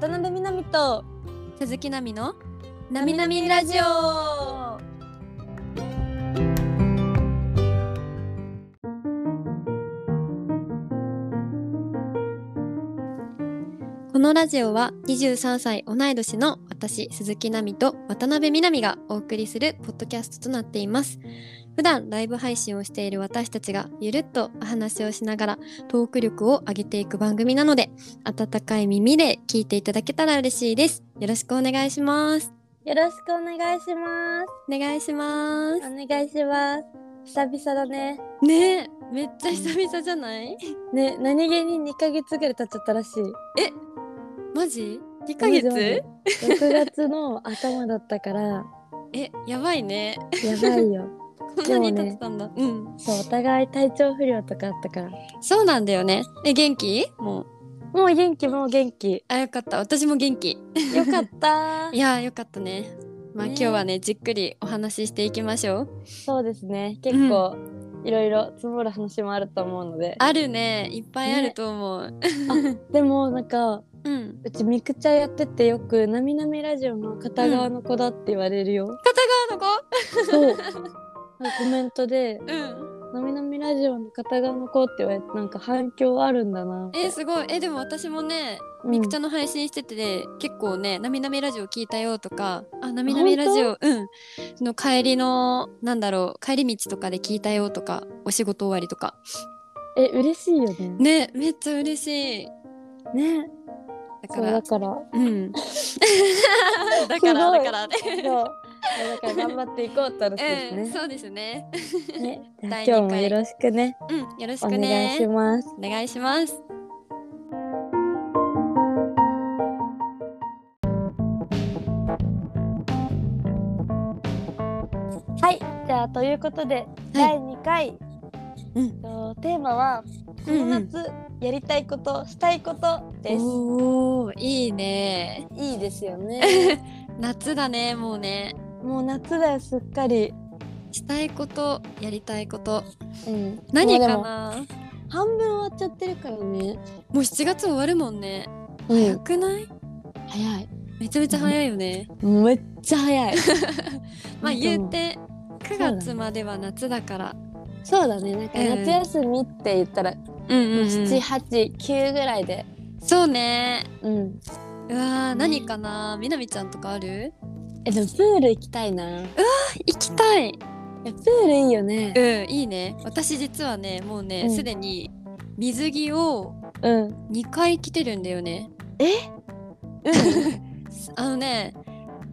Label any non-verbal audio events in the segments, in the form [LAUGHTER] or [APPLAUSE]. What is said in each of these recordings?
渡辺みなみと鈴木奈美のなみなみラジオ。このラジオは23歳同い年の私鈴木奈美と渡辺みなみがお送りするポッドキャストとなっています普段ライブ配信をしている私たちがゆるっとお話をしながらトーク力を上げていく番組なので温かい耳で聞いていただけたら嬉しいです。よろしくお願いします。よろしくお願いします。お願いします。お願いします。久々だね。ねえめっちゃ久々じゃない？ね何気に2ヶ月ぐらい経っちゃったらしい。マジ ?2 ヶ月？6月の頭だったから。[LAUGHS] えやばいね。やばいよこんなに経ってたんだ。うん。そうお互い体調不良とかあったから。そうなんだよね。え元気？もう。もう元気もう元気。あよかった。私も元気。よかった。[LAUGHS] いやーよかったね。まあ、ね。今日はねじっくりお話ししていきましょう。そうですね。結構、いろいろ積もる話もあると思うので。あるね。いっぱいあると思う、でもなんかうん。うちミクチャやっててよく「なみなみラジオの片側の子だ」って言われるよ、片側のそう [LAUGHS] コメントで子うん「なみなみラジオの片側の子」って言われてなんか反響あるんだなえーすごい。えでも私もねうん。みくちゃんの配信してて、結構ね「なみなみラジオ聞いたよ」とか「あなみなみラジオうん。その帰りのなんだろう帰り道とかで聞いたよ」とかお仕事終わりとか。え嬉しいよね。ねめっちゃ嬉しい。ね。そうだからだから。うん。[LAUGHS] [LAUGHS] だからすごい。だからね。そうだから頑張っていこうって話ですうん、ね。そうですね。ね [LAUGHS] 今日もよろしくね。うん、よろしお願くね。いします。お願いします。はい、じゃあということで、第2回、うんとテーマはこの夏やりたいこと、したいことです。おお、いいね。いいですよね。[LAUGHS] 夏だね、もうね。もう夏だよすっかり。したいこと、やりたいこと。うん。何かな？半分終わっちゃってるからね。もう7月終わるもんね。うん。早くない？早い。めちゃめちゃ早いよね。めっちゃ早い。[LAUGHS] まあ、言うて。9月までは夏だから。そうだね。なんかうん夏休みって言ったら、うん七八九ぐらいで。そうね。うん。うわー、何かな？みなみちゃんとかある？えでもプール行きたいな。行きたい。えプールいいよね。うん、いいね。私実はね、もうね、うんすでに水着をうん。2回着てるんだよね。え？[LAUGHS] あのね、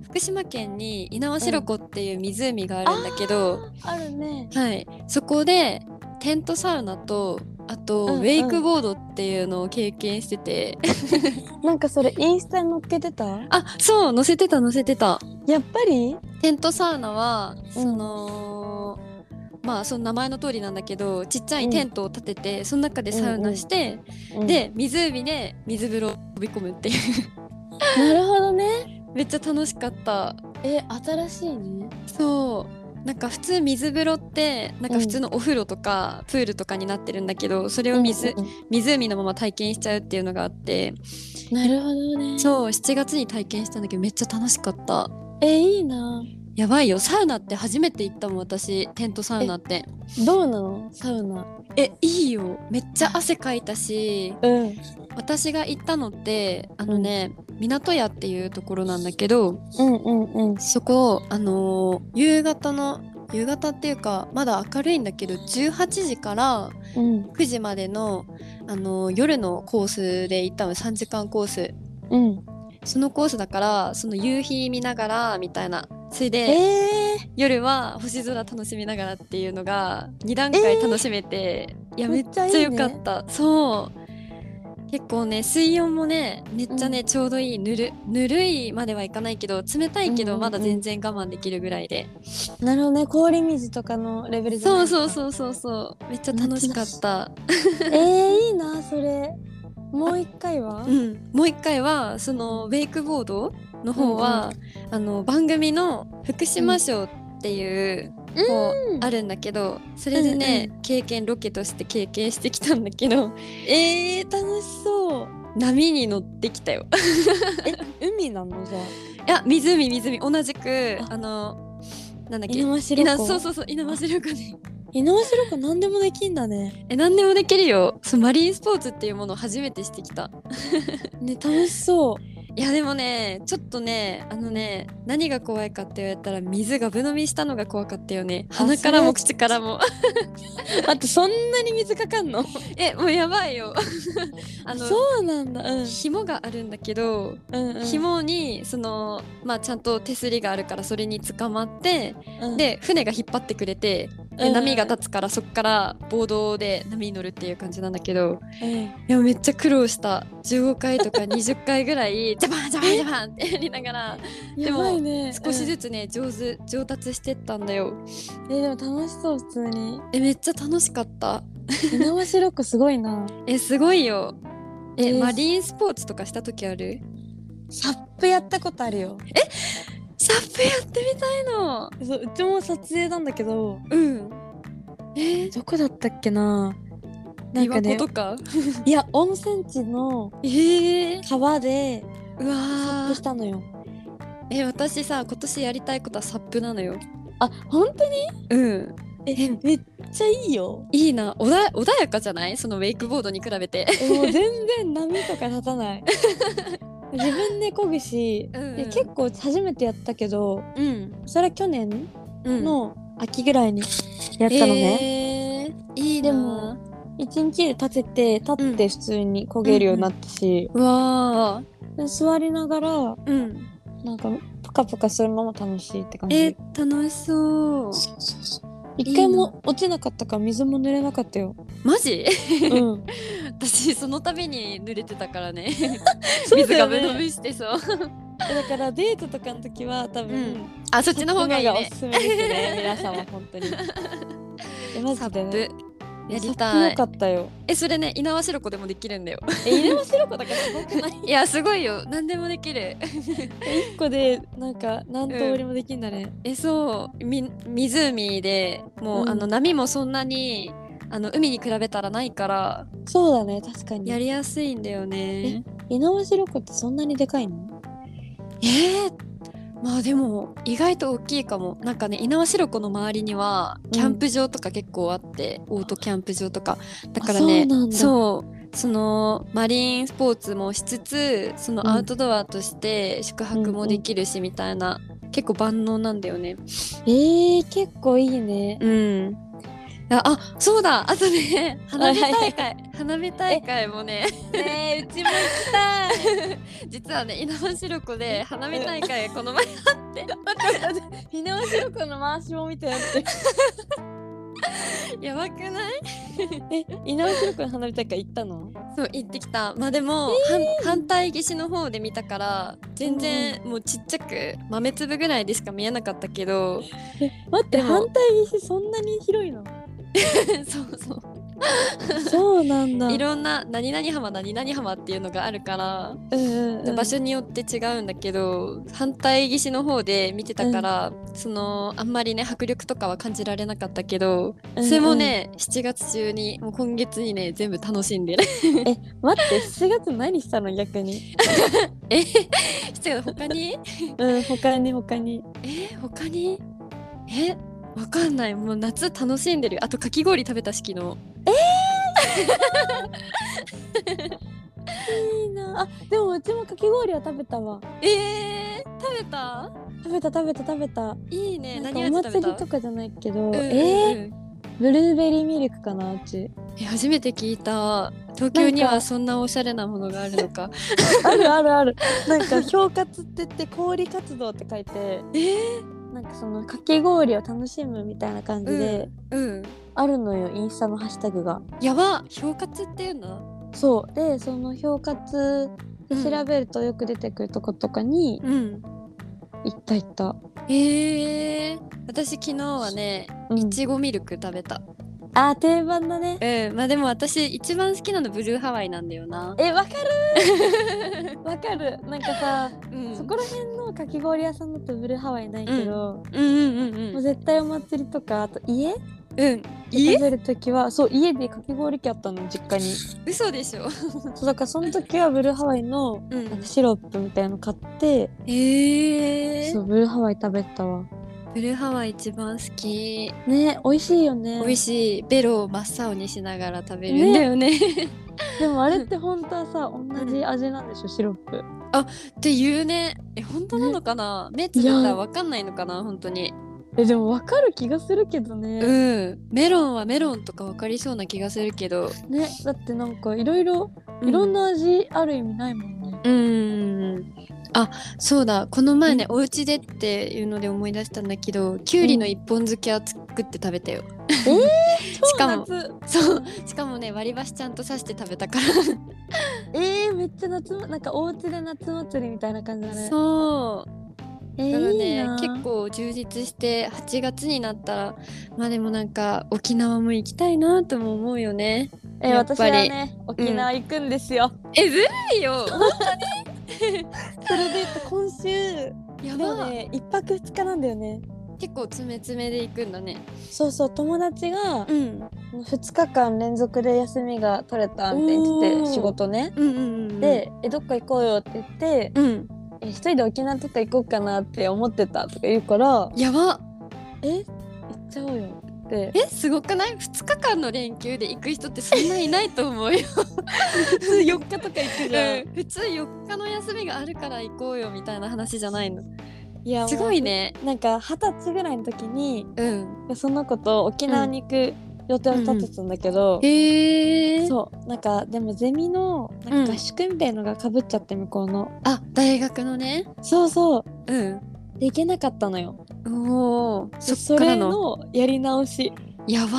福島県に猪苗代湖っていう湖があるんだけど、あるね。はい、そこでテントサウナとあと、うんうんウェイクボードっていうのを経験してて、[LAUGHS] なんかそれインスタに載っけてた？あ、そう、載せてた載せてた。やっぱり？テントサウナは、うんそのまあその名前の通りなんだけどちっちゃいテントを立てて、その中でサウナして、うん、で湖で水風呂飛び込むっていうなるほどね。[LAUGHS] めっちゃ楽しかったえ新しいね。そうなんか普通水風呂ってなんか普通のお風呂とか、プールとかになってるんだけどそれを水、うんうん湖のまま体験しちゃうっていうのがあって。なるほどね。そう7月に体験したんだけどめっちゃ楽しかった。えいいな。やばいよ。サウナって初めて行ったもん私。テントサウナって。どうなの？サウナ？えいいよ。めっちゃ汗かいたし。うん私が行ったのってあのね、港屋っていうところなんだけどうんうんうん。そこあのー夕方の夕方っていうかまだ明るいんだけど18時からうん。9時までの、あのー夜のコースで行ったの。3時間コース。うん。そのコースだからその夕日見ながらみたいなそれで、えー、夜は星空楽しみながらっていうのが2段階楽しめて、いやめっちゃ良かった。そう結構ね水温もねめっちゃね、ちょうどいいぬるぬるいまではいかないけど冷たいけうんうんうん。どまだ全然我慢できるぐらいで、なるほどね氷水とかのレベルじゃないうそうそうそうそうそう。めっちゃ楽しかった。えー、いいなそれ。もう一回は？うん。もう一回はそのウェイクボードの方は、あの番組の福島賞っていう、こううんあるんだけどそれでね、経験ロケとして経験してきたんだけど [LAUGHS] えー、楽しそう。波に乗ってきたよ。[LAUGHS] え海なの？じゃあ。いや湖湖。同じくあ。あのなんだっけ？そうそうそう稲葉白湖に猪苗代湖何でもできんだね。え何でもできるよ。そうマリンスポーツっていうものを初めてしてきた。[LAUGHS] ね楽しそういやでもねちょっとねあのね何が怖いかって言われたら水がぶ飲みしたのが怖かったよね。あ鼻からも口からも。待ってそんなに水かかんの？[LAUGHS] えもうやばいよ。[LAUGHS] あのそうなんだ。うん。紐があるんだけど、うんうん。紐にそのまあちゃんと手すりがあるからそれに捕まって、うん。で船が引っ張ってくれてでうん。波が立つからそっからボードで波に乗るっていう感じなんだけど。うん。いやめっちゃ苦労した。15回とか20回ぐらいジャバンジャバンジャバンってやりながら。でやも少しずつね上手上達してったんだよ。うんえでも楽しそう普通に。えめっちゃ楽しかった。猪苗代湖すごいな。[LAUGHS] えすごいよ。え、えーマリンスポーツとかした時ある？サップやったことあるよ。サップやってみたいの。そううちも撮影なんだけど。うん。え？どこだったっけな。なんかね。湖とか？いや温泉地のえー、川でうわサップしーたのよ。え私さ今年やりたいことはサップなのよ。あ本当に？うん。えめっちゃいいよ。いいな。おだ穏やかじゃない？そのウェイクボードに比べて。えもう全然波とか立たない。[LAUGHS] 自分で漕ぐし、うんで結構初めてやったけどうん、それは去年うん、の秋ぐらいにやったのね、えー、いいでなも一日で立てて立って普通に漕げるようになったし、うわで座りながらーうん。なんかプカプカするのも楽しいって感じ。え楽しそう。一回も落ちなかったから水も濡れなかったよ。マジ？うん。[LAUGHS] 私その度に濡れてたからね。[LAUGHS] そう水がぶ飲みしてそう。だからデートとかの時は多分、うん。あそっちの方がいいね。がおすすめですね。皆様本当に。[LAUGHS] えマサジで？ね。やりたいよかったよ。えそれね猪苗代湖でもできるんだよえ入れましろこだからすごくない？[LAUGHS] いやすごいよ何でもできる一個でなんか何通りもできんだね。えそうみ湖でもう、うんあの波もそんなにあの海に比べたらないからそうだね確かに。やりやすいんだよね猪苗代湖ってそんなにでかいの？えー、まあでも意外と大きいかも。なんかね猪苗代湖の周りにはキャンプ場とか結構あって、オートキャンプ場とか。だからねあそうそのマリンスポーツもしつつそのうん。アウトドアとして宿泊もできるしみたいな、結構万能なんだよね。えー、結構いいね。うんああそうだ。あとね花火大会。花火大会もね。ねえうちも行きたい。[LAUGHS] 実はね猪苗代湖で花火大会この前待って。[LAUGHS] 猪苗代湖の回しも見てやって。やばくない？[LAUGHS] え猪苗代湖の花火大会行ったの？そう行ってきた。まあでも、反反対岸の方で見たから全然もうちっちゃく豆粒ぐらいでしか見えなかったけど。え待って反対岸そんなに広いの？[LAUGHS] そうそう。そうなんだ。いろんな何々浜何々浜っていうのがあるから、うんうんうん、場所によって違うんだけど反対岸の方で見てたから、そのあんまりね迫力とかは感じられなかったけど、うんそれもね7月中にもう今月にね全部楽しんでる。え待って7月何したの逆に？[LAUGHS] え7月他に？うん他に他に。え他に？えわかんない。もう夏楽しんでるあとかき氷食べたし昨日いいな。あでもうちもかき氷は食べたわ。えー、食べた？食べた食べた食べた。いいね。なんか何お祭りとかじゃないけど、うんうんうん。えー、ブルーベリーミルクかなうち。え初めて聞いた。東京にはそんなおしゃれなものがあるのか。[LAUGHS] あるあるある。なんか氷活って言って氷活動って書いて、[LAUGHS] えー、なんかそのかき氷を楽しむみたいな感じで、うんあるのよインスタのハッシュタグが。やば氷活っていうの？そう。でその氷活でうん調べるとよく出てくるとことかにうん。行った行った。えー、私昨日はねうん。いちごミルク食べたあー定番だね。うん。まあでも私一番好きなのブルーハワイなんだよな。えわかる。[LAUGHS] わかる。なんかさ、うん。そこら辺のかき氷屋さんだとブルーハワイないけど、うん。うんうんうもうん。絶対お祭りとかあと家？うん。食べる時はそう家でかき氷機あったの実家に。嘘でしょ。そうだからその時はブルーハワイのうなんかシロップみたいの買って、えそうブルーハワイ食べたわブルーハワイ一番好き。ね美味しいよね。美味しい。ベロを真っ青にしながら食べる。んだよね。[LAUGHS] でもあれって本当はさ同じ味なんでしょ？シロップ。っていうね。え本当なのかな、目つぶったらわかんないのかな？本当に。えでも分かる気がするけどね、うん。メロンはメロンとかわかりそうな気がするけど。ねだってなんかいろいろいろんな味ある意味ないもんね、うんうんあそうだ。この前ね、お家でっていうので思い出したんだけどきゅうりの一本漬けは作って食べたよ、[LAUGHS] しかもそう。しかもね割り箸ちゃんと刺して食べたから。えー、めっちゃ夏まなんかお家で夏祭りみたいな感じだね。そう。えー、だからねいいな。結構充実して8月になったらまあでもなんか沖縄も行きたいなとも思うよね。えー私やっぱり。はね沖縄行くんですよ、えずるいよ [LAUGHS] それで今週やば、ね一泊二日なんだよね。結構詰め詰めで行くんだね。そうそう友達がうん。2日間連続で休みが取れたみたいに言ってて仕事ね。うんうんうんで「えどっか行こうよ」って言ってうん「え一人で沖縄とか行こうかなって思ってた」とか言うからやば「え行っちゃおうよ」ってえすごくない ?2 日間の連休で行く人ってそんないないと思うよ、[LAUGHS] 普通4日とか行くじゃん、うん。普通4日の休みがあるから行こうよみたいな話じゃないの。いやすごいね。なんか二十歳ぐらいの時にうん。その子と沖縄に行く予定を立ててたんだけど、へえ。そう。なんかでもゼミのなんか合宿みたいのがかぶっちゃって向こうの、あ大学のね。そうそう。うんで行けなかったのよ。おおでそっからの。のやり直し。やば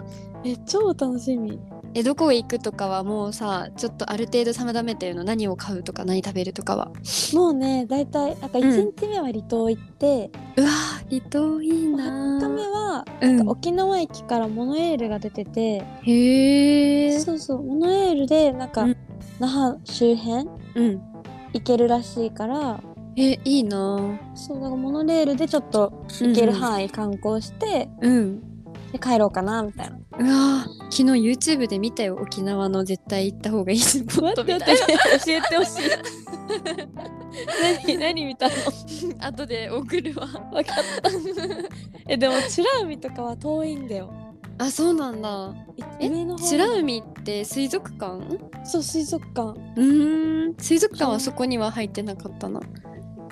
ー。え超楽しみ。えどこ行くとかはもうさちょっとある程度定めてるの何を買うとか何食べるとかは？もうねだいたいなんかうん。1日目は離島行って、うわー離島いいな2日目はうん。沖縄駅からモノエールが出てて、へえそうそう。モノエールでなんか、うん。那覇周辺うん。行けるらしいからえいいなそうだからモノレールでちょっと行ける範囲観光して、うんで帰ろうかなみたいな。うわー昨日 YouTube で見たよ沖縄の絶対行った方がいいスポットみたいな教えてほしい。[LAUGHS] 何何見たの？[LAUGHS] 後で送るわ分かった。[LAUGHS] えでも美ら海とかは遠いんだよ。あそうなんだえ上の方美ら海って水族館？そう水族館。うーん水族館はそこには入ってなかったな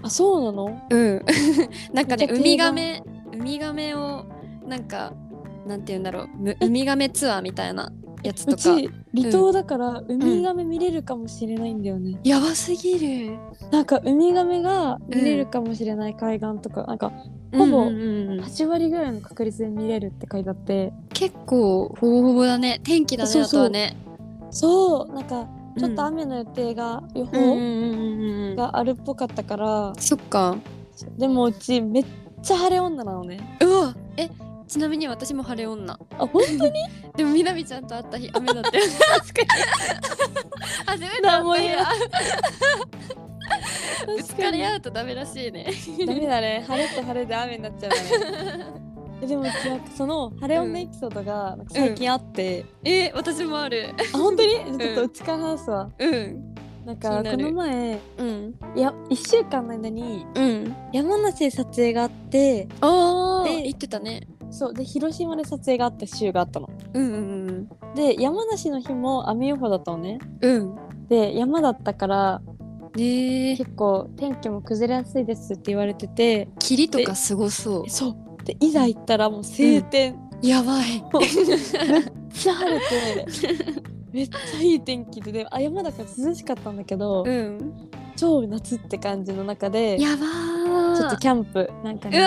あそうなの？うん。[LAUGHS] なんかねウミガメウミガメをなんかなんて言うんだろう。む [LAUGHS] ウミガメツアーみたいなやつうとか。ち離島だからウミガメ見れるかもしれないんだよね。やばすぎる。なんかウミガメが見れるかもしれない海岸とか、なんかほぼうんうん。うん8割ぐらいの確率で見れるって書いてあって。結構ほぼほぼだね。天気だねそうそう。そう。なんかちょっとうん雨の予定が、予うんうん報があるっぽかったから、そっか。でもうちめっちゃ晴れ女なのね。うわえちなみに私も晴れ女。あ本当に？[LAUGHS] でもみなみちゃんと会った日雨だったよ [LAUGHS] 確かに。初めてだったぶつかり合うとダメらしいね。ダメだね。晴れと晴れで雨になっちゃうね。え [LAUGHS] でもうちなんかその晴れ女エピソードがなんか最近あって、え私もある。あ本当に？[LAUGHS] ちょっとうちから話すわ、うん。なんかこの前うん。いや1週間の間にうん。山梨で撮影があって。でああ言ってたね。そうで広島で撮影があった週があったのうんうん。で山梨の日も雨予報だったのね。うん。うんで山だったからねえ。結構天気も崩れやすいですって言われてて。霧とかすごそう。そうでいざ行ったらもう晴天、やばい。めっちゃ晴れて。[LAUGHS] めっちゃいい天気で。であ山だから涼しかったんだけど、うん。超夏って感じの中でやばー。ちょっとキャンプなんかうね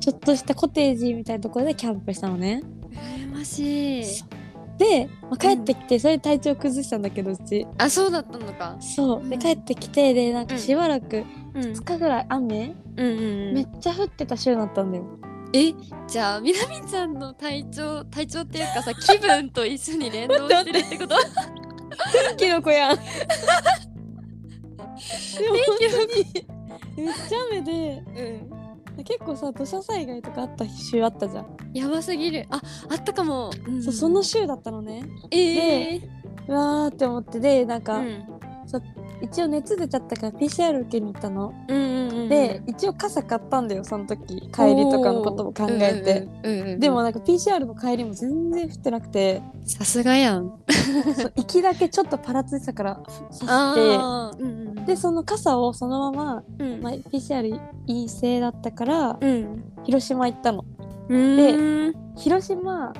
ちょっとしたコテージみたいなところでキャンプしたのね。羨ましいで、まあ、帰ってきてそれで体調崩したんだけどうち。あそうだったのか。そう。でうん。帰ってきてでなんかしばらくうん。2日ぐらい雨、うんうんめっちゃ降ってた週だったんだよ。えじゃあみなみちゃんの体調体調っていうかさ気分と一緒に連動してるってこと？天気の子やん。でも本当に。[LAUGHS] めっちゃ雨で。うん結構さ土砂災害とかあった週あったじゃん、やばすぎる。ああったかも、うん。そうその週だったのね。ええうわーって思ってでなんか、うん一応熱出ちゃったから PCR 受けに行ったの、うんうんうんで一応傘買ったんだよその時。帰りとかのことも考えて、うんうんうんうんでもなんか PCR の帰りも全然降ってなくて。さすがやん。行きだけちょっとパラついてたから [LAUGHS] さして。うんうんでその傘をそのまま、うん。まあ、PCR 陰性だったからうん。広島行ったの。うん。広島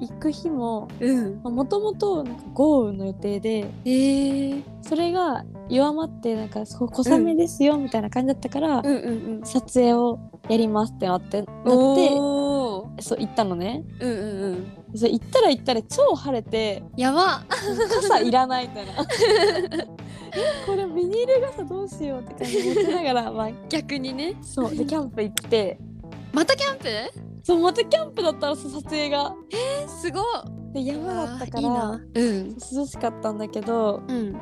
行く日もうん。もともと豪雨の予定でえー。それが弱まってなんかそう小雨ですよみたいな感じだったから、うんうん撮影をやりますってなってなってそう行ったのね。うんうんうん。そう行ったら行ったら超晴れてやば。傘いらないみたいなえこれビニール傘どうしようって感じで持ちながら、まあ、[LAUGHS] 逆にね。そうでキャンプ行って。またキャンプ？そうまたキャンプだったら撮影が。えすごい。で山だったかいいな。らうん。涼しかったんだけどうん。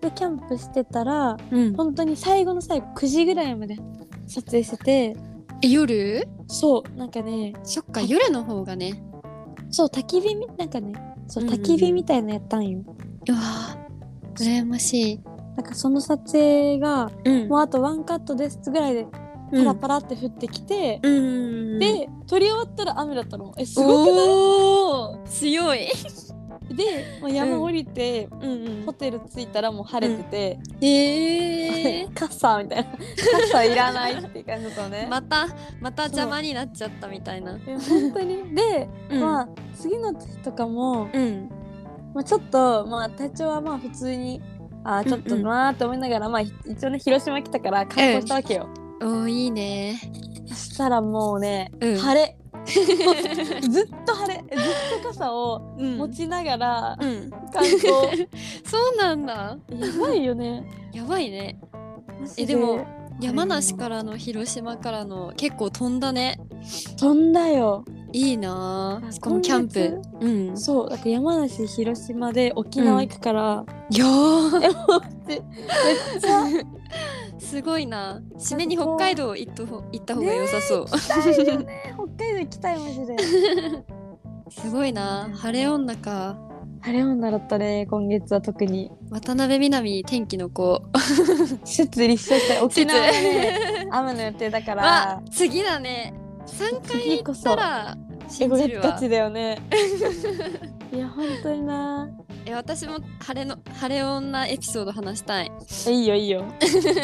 でキャンプしてたらうん。本当に最後の最後9時ぐらいまで撮影しててえ夜？そうなんかねそっか夜の方がね。そう焚き火みなんかねそう焚き火みたいなやったんよ、うわー羨ましい。なんかその撮影がうん。もうあとワンカットですぐらいでパラパラって降ってきて、うん。で撮り終わったら雨だったの。えすごくない？強い。[LAUGHS] で、まあ、山降りて、うんホテル着いたらもう晴れてて、え [LAUGHS] 傘みたいな。傘いらないって感じだったのね、[LAUGHS] またまた邪魔になっちゃったみたいな。え本当に？で、うん。まあ次の時とかも、うん。まあ、ちょっとまあ体調はまあ普通にあーちょっとなーって思いながら、まあ一応ね広島来たから観光したわけよ、おーいいね。そしたらもうね、うん。晴れ。[LAUGHS] ずっと晴れ。ずっと傘をうん。持ちながらうん。観光、[LAUGHS] そうなんだ。やばいよね。やばいね。マジえでも山梨からの広島からの結構飛んだね。飛んだよいいなしかもキャンプ。うん。そうだから山梨広島で沖縄行くから、いやー。えもうめめっちゃ。[LAUGHS] すごいな。締めに北海道行っ行った方が良さそう、行きたいよね。北海道行きたいマジで。[LAUGHS] すごいな。晴れ女か。晴れ女だったね今月は特に。渡辺美波天気の子。[LAUGHS] 施設立証したい沖縄はね雨の予定だかあら次だね3回行っ次こそ。たらえ信じるわ。これガチだよね。[LAUGHS] いや本当になえ私も晴れの晴れ女エピソード話したい。えいいよいいよ。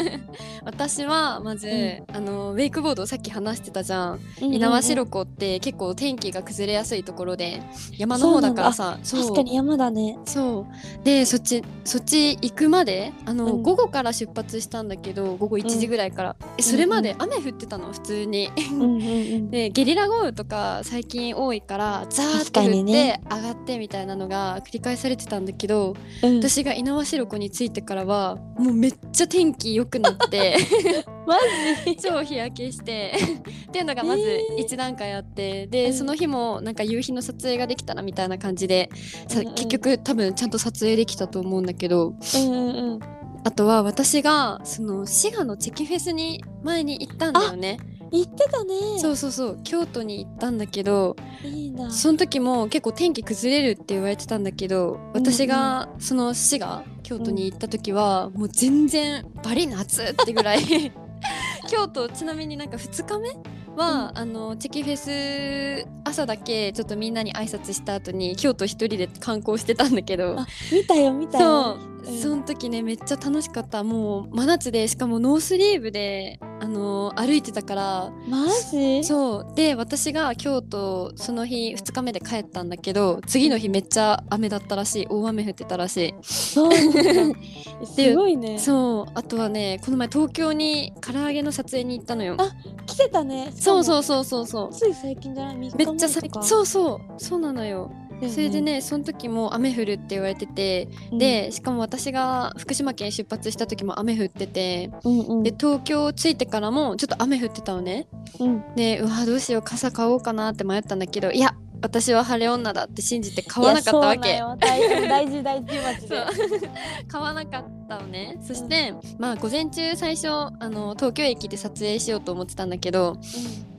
[LAUGHS] 私はまず、うあのウェイクボードさっき話してたじゃん。猪苗代湖って結構天気が崩れやすいところで山の方だからさ確かに山だね。そう。でそっちそっち行くまであの、うん。午後から出発したんだけど午後1時ぐらいから、えそれまで雨降ってたの？普通に。うんうんうん。[LAUGHS] でゲリラ豪雨とか最近多いからザーッ確かて降って、上がってみたいなのが繰り返されてたんだけど、うん。私が猪苗代湖に着いてからはもうめっちゃ天気良くなって [LAUGHS] マジ？超日焼けしてっていうのがまずえー。1段階あって、で、うん。その日もなんか夕日の撮影ができたらみたいな感じで、さうんうん。結局多分ちゃんと撮影できたと思うんだけどうんうんうん。あとは私がその滋賀のチェキフェスに前に行ったんだよね言ってたね。そうそうそう。京都に行ったんだけどいいな。その時も結構天気崩れるって言われてたんだけど私がその滋賀京都に行った時はもう全然バリ夏ってぐらい。[LAUGHS] 京都ちなみになんか2日目は、あのチェキフェス朝だけちょっとみんなに挨拶した後に京都一人で観光してたんだけど。あ見たよ見たよ。そう、うん。その時ねめっちゃ楽しかった。もう真夏でしかもノースリーブであの歩いてたから。マジ？そう。で私が京都その日2日目で帰ったんだけど次の日めっちゃ雨だったらしい。大雨降ってたらしそう [LAUGHS] すごいね。いそう。あとはねこの前東京に唐揚げの撮影に行ったのよ。あ来てたねそうそううそうそうそう。つい最近じゃない？3日めっちゃさ前とかそうそう。そうなのよ。それでねその時も雨降るって言われてて、うん。でしかも私が福島県出発した時も雨降っててうんうん。で東京着いてからもちょっと雨降ってたのね。うん。でうわどうしよう傘買おうかなって迷ったんだけどいや私は晴れ女だって信じて買わなかったわけ。いやそうなんよ。大大事大事マで。[LAUGHS] 買わなかったのね。そして、まあ午前中最初あの東京駅で撮影しようと思ってたんだけど、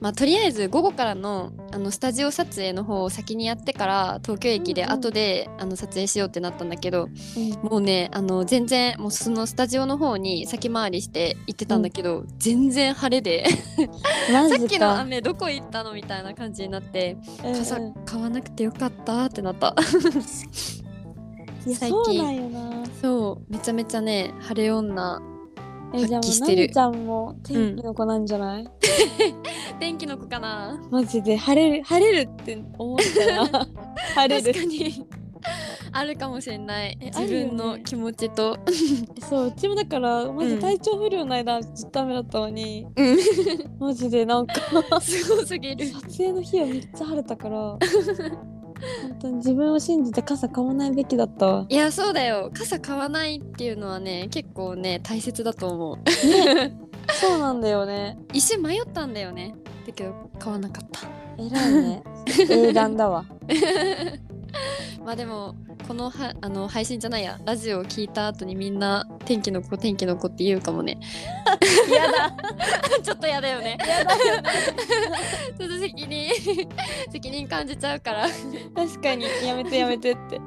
まあ、とりあえず午後からのあのスタジオ撮影の方を先にやってから東京駅で後で、あの撮影しようってなったんだけどうん。もうねあの全然もうそのスタジオの方に先回りして行ってたんだけど、全然晴れでマさっきの雨どこ行ったのみたいな感じになって傘買わなくてよかったってなった [LAUGHS] いや最近。そうなんよな。そうめちゃめちゃね晴れ女えじゃあもうなみちゃんも天気の子なんじゃない、[LAUGHS] 天気の子かな。マジで晴れる晴れるって思ったな。[LAUGHS] 晴れる。確かに。あるかもしれない。え自分あるよね。の気持ちと。そううちもだからマジうん。体調不良の間ずっと雨だったのに、うん。マジでなんか。[LAUGHS] すごすぎる。撮影の日はめっちゃ晴れたから本当に自分を信じて傘買わないべきだったわ。いやそうだよ。傘買わないっていうのはね結構ね大切だと思う。ね。[LAUGHS] そうなんだよね。一瞬迷ったんだよね。だけど買わなかった。偉いね。英断だわ [LAUGHS] [LAUGHS] まあでもこのはあの配信じゃないや。ラジオを聞いた後にみんな天気の子天気の子って言うかもね。嫌だ。[LAUGHS] ちょっとやだよね。嫌だ。よ [LAUGHS] ねちょっと責任責任感じちゃうから。ち確かに。やめてやめてって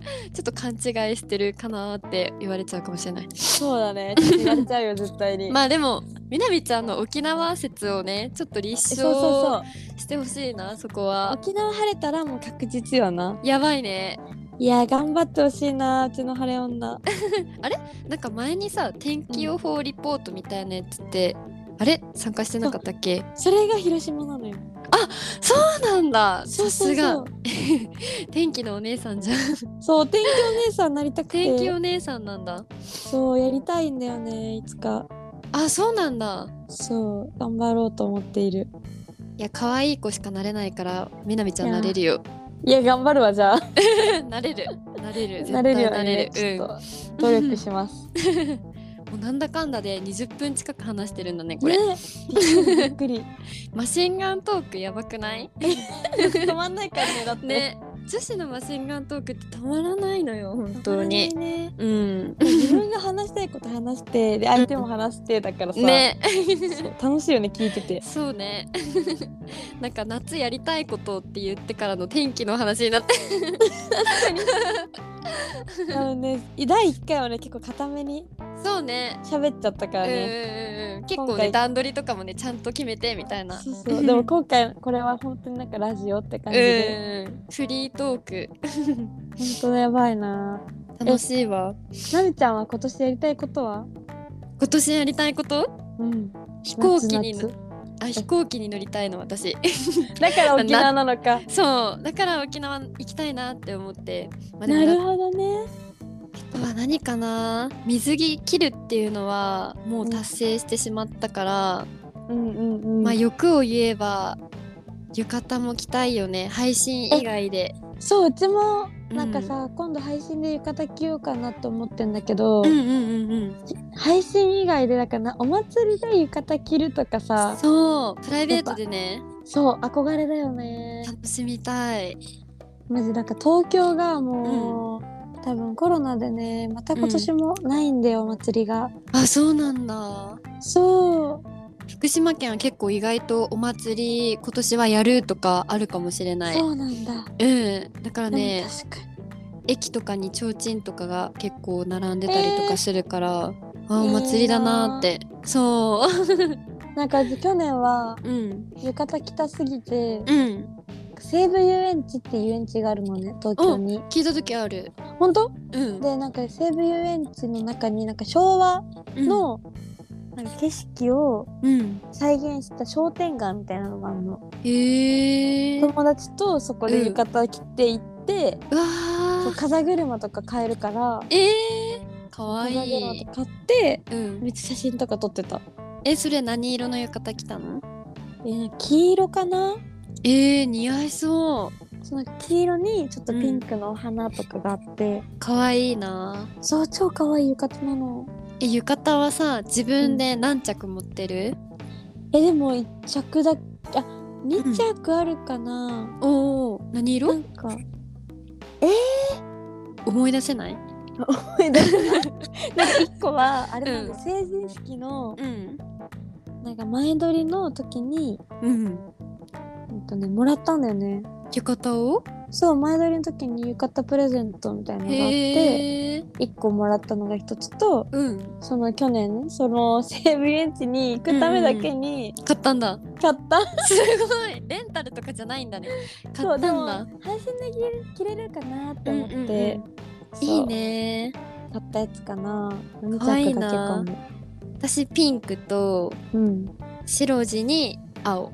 [LAUGHS] ょっと勘違いしてるかなって言われちゃうかもしれない。そうだね。言われちゃうよ絶対に、[LAUGHS] まあでもみなみちゃんの沖縄説をねちょっと立証してほしいなそこは。沖縄晴れたらもう確実よな。やばいね。いや頑張ってほしいなうちの晴れ女。[LAUGHS] なんか前にさ天気予報リポートみたいなやつって、あれ？参加してなかったっけ？それが広島なのよそうなんだ。さすが。[LAUGHS] 天気のお姉さんじゃん。そう天気お姉さんになりたくて。天気お姉さんなんだ。そうやりたいんだよねいつか。あそうなんだ。そう頑張ろうと思っている。いや可愛い子しかなれないからみなみちゃんなれるよ。いや頑張るわじゃあ。[LAUGHS] なれる。なれる。絶な対れるよねなれるちょっと努力します。う [LAUGHS] んもうなんだかんだで20分近く話してるんだねこれ、ね。[LAUGHS] びっくり。マシンガントークやばくない？止まんないからねだってね女子のマシンガントークって止まらないのよ本当に。ね。うん。自分が話したいこと話してで相手も話してだからさ、ね。楽しいよね聞いてて。そうね。[LAUGHS] なんか夏やりたいことって言ってからの天気の話になって。[LAUGHS] あのね第1回はね結構固めにそうね。喋っちゃったからね、結構ね段取りとかもねちゃんと決めてみたいな。そうそう。でも今回これは本当になんかラジオって感じで、うんフリートーク。本当やばいな。楽しいわ。なみちゃんは今年やりたいことは？今年やりたいこと？うん。飛行機にあ飛行機に乗りたいの私。夏 [LAUGHS] だから沖縄なのか。[LAUGHS] そう。だから沖縄行きたいなって思って、まあなるほどね。あとは何かな？水着切るっていうのはもう達成してしまったから、うんうんうん。まあ欲を言えば浴衣も着たいよね。配信以外でそううちもうんなんかさ、今度配信で浴衣着ようかなと思ってんだけど、うんうんうんうん配信以外でだからなお祭りで浴衣着るとかさそう。プライベートでね。そう憧れだよね。楽しみたい。マジなんか東京がもう、多分コロナでねまた今年もないんだよ、お祭りが。あそうなんだ。そう福島県は結構意外とお祭り今年はやるとかあるかもしれない。そうなんだ。うん。だからね確かに。駅とかに提灯とかが結構並んでたりとかするから、あお祭りだなーって。そう。[LAUGHS] なんか去年はうん。浴衣着たすぎてうん。西武遊園地って遊園地があるのね東京に。聞いた時ある。本当？うん。でなんか西武遊園地の中になんか昭和の、なんか景色をうん。再現した商店街みたいなのがあるの、へえー、友達とそこで浴衣着て行って、うわそうー風車とか買えるからえー、かわ風い。い車とか買ってうん。めっちゃ写真とか撮ってた。えそれ何色の浴衣着たの？えー黄色かな？えー、似合いそう。その黄色にちょっとピンクのお花とかがあって、かわいいな。そう超可愛い浴衣なのえ浴衣はさ自分で何着持ってる、えでも一着だあ2着あるかな、おお何色？なんか。思い出せない？思い出せない。[LAUGHS] なんか1個はあれなんだ、うん。成人式のうん。なんか前撮りの時に、うん。うんとね、もらったんだよね。浴衣を？そう前撮りの時に浴衣プレゼントみたいなのがあってへえ1個もらったのが1つとうん。その去年その西武園地に行くためだけに買ったんだ。買った、すごい。レンタルとかじゃないんだね。買そうでもったんだ。配信で着れる着れるかなって思って、うんうんいいね。買ったやつかな。何着だな。けかも私ピンクとうん。白地に青。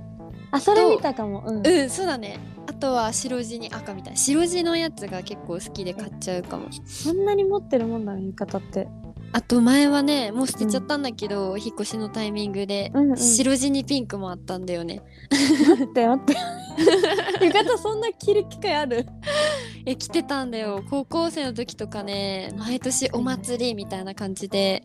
あそれ見たかも。うん。うんそうだねあとは白地に赤みたい白地のやつが結構好きで買っちゃうかも。そんなに持ってるもんだね浴衣って。あと前はねもう捨てちゃったんだけど、引っ越しのタイミングで、うんうん。白地にピンクもあったんだよね。待って待って。[LAUGHS] 浴衣そんな着る機会ある？え着てたんだよ。高校生の時とかね毎年お祭りみたいな感じで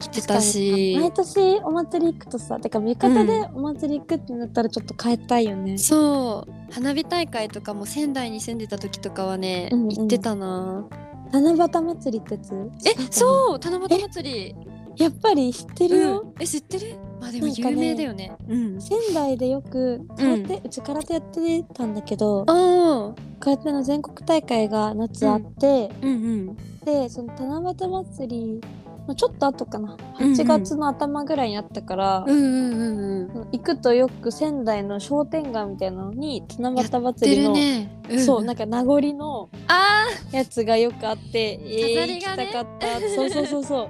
着てたし毎年お祭り行くとさてか浴衣でお祭り行くってなったらちょっと変えたいよね、そう。花火大会とかも仙台に住んでた時とかはね、うんうん。行ってたな。七夕祭りってやつえそう七夕祭り。やっぱり知ってるよ、うん、え知ってる？まあでも有名だよね。うん。仙台でよく空手、うち空手やってたんだけど空手の全国大会が夏あって、うん。うんでその七夕祭りのちょっと後かな。うんうん。8月の頭ぐらいにあったから、行くとよく仙台の商店街みたいなのに七夕出祭りの、るね、んそうなんか名残のあやつがよくあってえー、行きたかった。そうそうそうそう。ー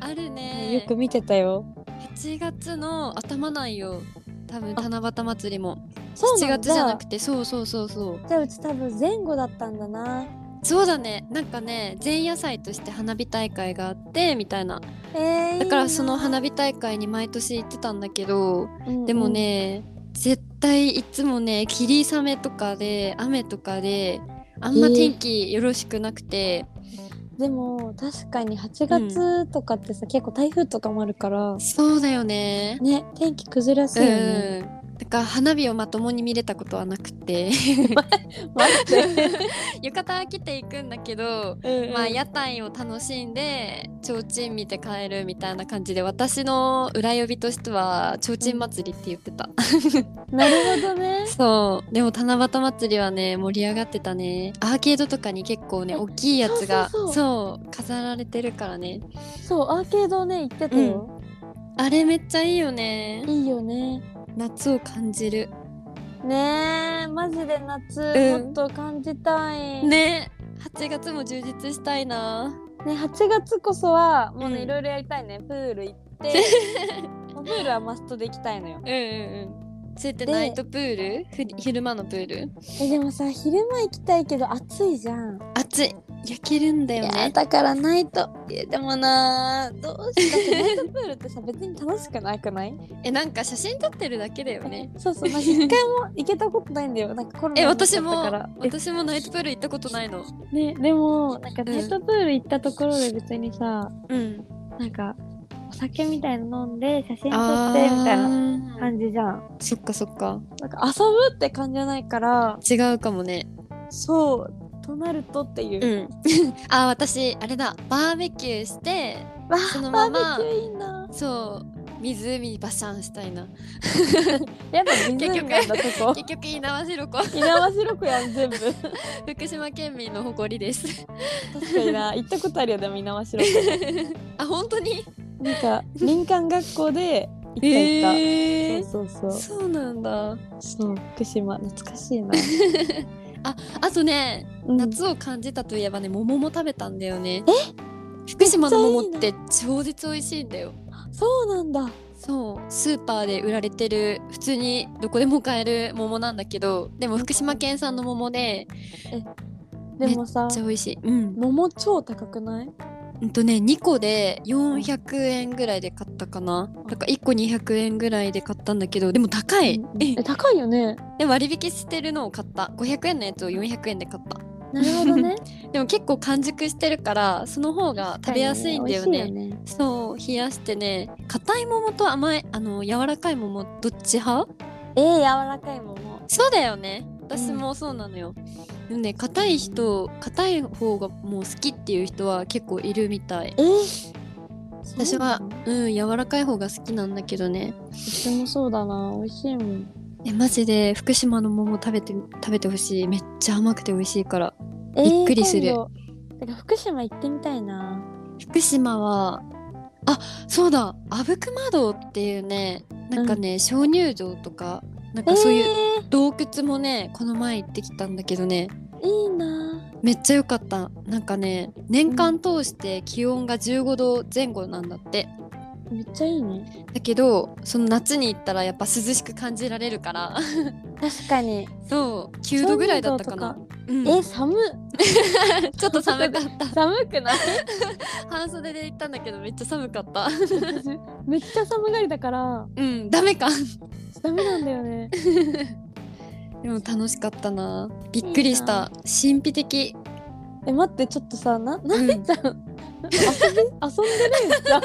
[LAUGHS] あるね。よく見てたよ。8月の頭なんよ。多分七夕祭りも。7そうなんだ。月じゃなくて。そうそうそうそう。じゃあうち多分前後だったんだなそうだね。なんかね前夜祭として花火大会があってみたいな。えー、だからその花火大会に毎年行ってたんだけどなうんうん。でもね、絶対いつもね霧雨とかで雨とかであんま天気よろしくなくて、でも確かに8月とかってさ、結構台風とかもあるから。そうだよね。ね天気崩れやすいよね、うんだから花火をまともに見れたことはなくて。[LAUGHS] [LAUGHS] 浴衣着ていくんだけど、まあ屋台を楽しんで提灯見て帰るみたいな感じで私の裏呼びとしては提灯祭りって言ってた、[LAUGHS] なるほどね。そう。でも七夕祭りはね盛り上がってたね。アーケードとかに結構ねえ大きいやつがそう飾られてるからね。そうアーケードね行ってたよ、あれめっちゃいいよね。いいよね夏を感じる。ねえマジで夏、うん。もっと感じたい。ね8月も充実したいな。ね8月こそはもうね、うん。いろいろやりたいね。プール行って [LAUGHS] プールはマストで行きたいのよ。うんうんうん。それってでナイトプール？ふり昼間のプール？えでもさ昼間行きたいけど暑いじゃん。暑い焼けるんだよね。だからナイトいやでもなどうしてナイトプールってさ別に楽しくなくない？[LAUGHS] えなんか写真撮ってるだけだよね。[LAUGHS] そうそうなんか一回も行けたことないんだよ。なんかコロナえ私も私もナイトプール行ったことないの。えねでもなんかナイトプール行ったところで別にさ、うん。なんかお酒みたいの飲んで写真撮ってみたいなな感じじゃん。そっかそっか。なんか遊ぶって感じじゃないから。違うかもね。そうとなるとっていう。う、ん。[LAUGHS] あ私あれだ。バーベキューしてわそのバままーベキューいいな。そう湖にバシャンしたいな。[LAUGHS] やっぱ湖なんだそこ結局猪苗代湖。猪苗代湖やん全部。[LAUGHS] 福島県民の誇りです。確かにな。行ったことあるよでも猪苗代湖。あ本当に？なんか林間学校で行った行った、えー、そうそうそう。そうなんだ。そう福島。懐かしいな、あとねうん。夏を感じたといえばね桃も食べたんだよね。福島の桃って超絶美味しいんだよ。そうなんだ。そう。スーパーで売られてる普通にどこでも買える桃なんだけどでも福島県産の桃ででもさめっちゃ美味しい。うん。桃超高くない？うんとね2個で400円ぐらいで買ったかな。だから1個200円ぐらいで買ったんだけどでも高い。うんえ高いよね。で割引してるのを買った。500円のやつを400円で買った。なるほどね。[LAUGHS] でも結構完熟してるからその方が食べやすいんだよね。美味しいよね。そう冷やしてね。硬い桃と甘いあの柔らかい桃どっち派？えー、柔らかい桃そうだよね。私もそうなのよ、でもね硬い人硬い方がもう好きっていう人は結構いるみたい。えー、私はそうん柔らかい方が好きなんだけどね。うちもそうだな。美味しいもん。えマジで福島の桃食べて食べてほしい。めっちゃ甘くて美味しいから。えーびっくりする。今度。てか福島行ってみたいな。福島はあそうだ。阿武隈堂っていうねなんかね、鍾乳洞とかなんかそういうう洞窟もねこの前行ってきたんだけどね。えー、いいな。めっちゃ良かった。なんかね年間通して気温が15度前後なんだってめっちゃいいね。だけどその夏に行ったらやっぱ涼しく感じられるから。確かに。そう。9度ぐらいだったかな。うん。え寒っ。[LAUGHS] ちょっと寒かった。寒くない？[LAUGHS] 半袖で行ったんだけどめっちゃ寒かった。私めっちゃ寒がりだから。うんダメか。ダメなんだよね。[LAUGHS] でも楽しかったな。びっくりした。神秘的。え待ってちょっとさななうん。めちゃん、遊び？遊んでるんじゃん